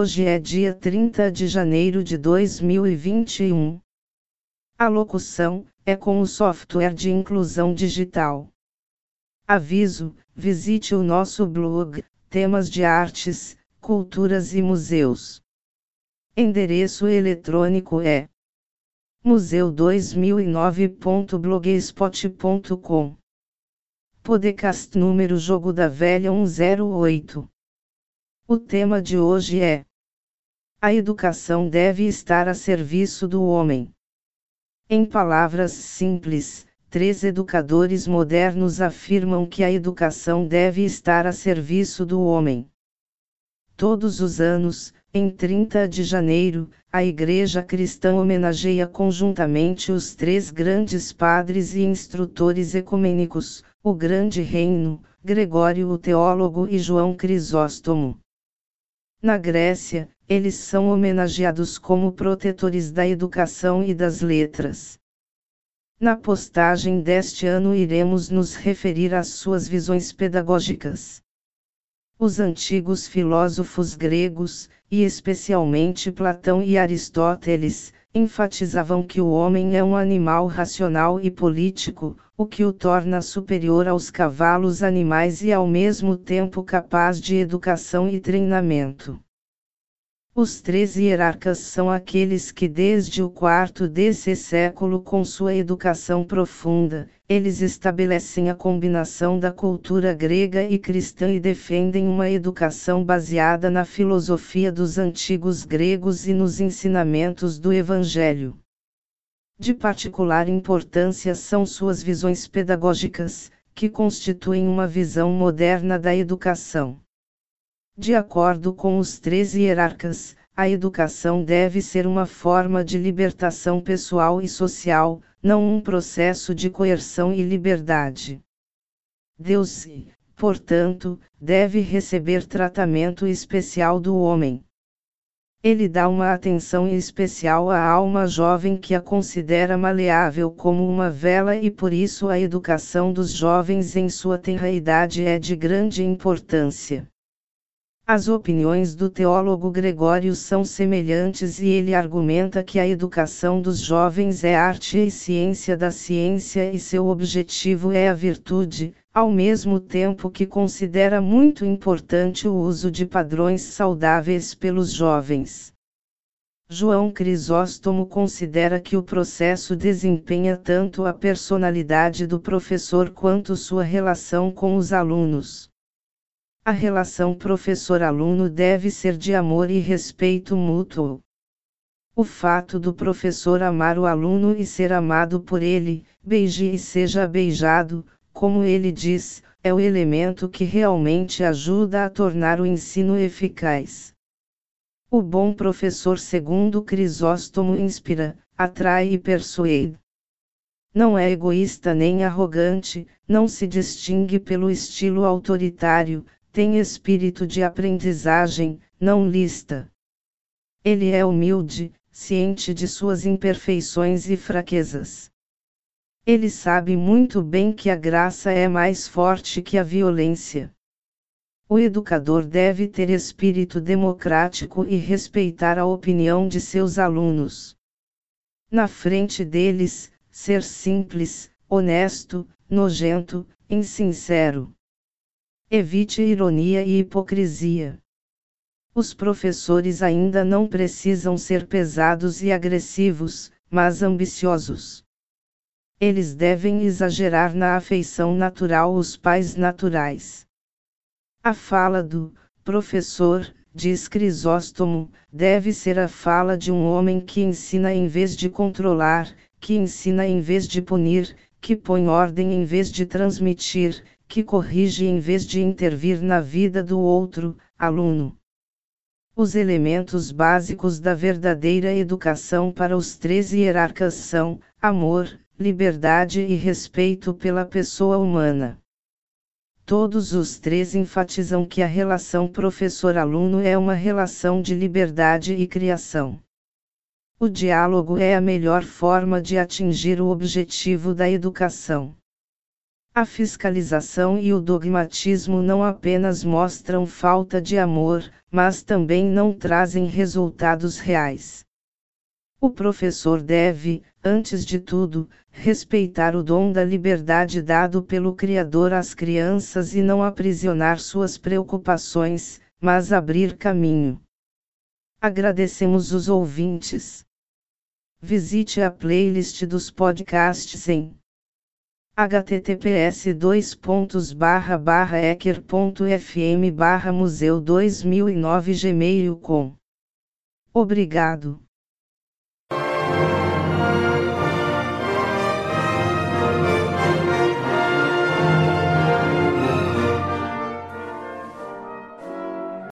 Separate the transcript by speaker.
Speaker 1: Hoje é dia 30 de janeiro de 2021. A locução é com o software de inclusão digital. Aviso: visite o nosso blog, temas de artes, culturas e museus. Endereço eletrônico é museu2009.blogspot.com. Podcast número Jogo da Velha 108. O tema de hoje é: A educação deve estar a serviço do homem. Em palavras simples, três educadores modernos afirmam que a educação deve estar a serviço do homem. Todos os anos, em 30 de janeiro, a Igreja Cristã homenageia conjuntamente os três grandes padres e instrutores ecumênicos, o Grande Reino, Gregório o Teólogo e João Crisóstomo. Na Grécia, eles são homenageados como protetores da educação e das letras. Na postagem deste ano iremos nos referir às suas visões pedagógicas. Os antigos filósofos gregos, e especialmente Platão e Aristóteles, enfatizavam que o homem é um animal racional e político, o que o torna superior aos cavalos animais e ao mesmo tempo capaz de educação e treinamento. Os três hierarcas são aqueles que desde o quarto desse século com sua educação profunda, eles estabelecem a combinação da cultura grega e cristã e defendem uma educação baseada na filosofia dos antigos gregos e nos ensinamentos do Evangelho. De particular importância são suas visões pedagógicas, que constituem uma visão moderna da educação. De acordo com os três hierarcas, a educação deve ser uma forma de libertação pessoal e social, não um processo de coerção e liberdade. Deus, portanto, deve receber tratamento especial do homem. Ele dá uma atenção especial à alma jovem que a considera maleável como uma vela e por isso a educação dos jovens em sua tenra idade é de grande importância. As opiniões do teólogo Gregório são semelhantes e ele argumenta que a educação dos jovens é arte e ciência da ciência e seu objetivo é a virtude, ao mesmo tempo que considera muito importante o uso de padrões saudáveis pelos jovens. João Crisóstomo considera que o processo desempenha tanto a personalidade do professor quanto sua relação com os alunos. A relação professor-aluno deve ser de amor e respeito mútuo. O fato do professor amar o aluno e ser amado por ele, beije e seja beijado, como ele diz, é o elemento que realmente ajuda a tornar o ensino eficaz. O bom professor, segundo Crisóstomo, inspira, atrai e persuade. Não é egoísta nem arrogante, não se distingue pelo estilo autoritário, tem espírito de aprendizagem, não lista. Ele é humilde, ciente de suas imperfeições e fraquezas. Ele sabe muito bem que a graça é mais forte que a violência. O educador deve ter espírito democrático e respeitar a opinião de seus alunos. Na frente deles, ser simples, honesto, nojento, insincero. Evite ironia e hipocrisia. Os professores ainda não precisam ser pesados e agressivos, mas ambiciosos. Eles devem exagerar na afeição natural os pais naturais. A fala do professor, diz Crisóstomo, deve ser a fala de um homem que ensina em vez de controlar, que ensina em vez de punir, que põe ordem em vez de transmitir, que corrige em vez de intervir na vida do outro, aluno. Os elementos básicos da verdadeira educação para os três hierarcas são amor, liberdade e respeito pela pessoa humana. Todos os três enfatizam que a relação professor-aluno é uma relação de liberdade e criação. O diálogo é a melhor forma de atingir o objetivo da educação. A fiscalização e o dogmatismo não apenas mostram falta de amor, mas também não trazem resultados reais. O professor deve, antes de tudo, respeitar o dom da liberdade dado pelo Criador às crianças e não aprisionar suas preocupações, mas abrir caminho. Agradecemos os ouvintes. Visite a playlist dos podcasts em https ecker.fm museu 2009 gmail.com Obrigado.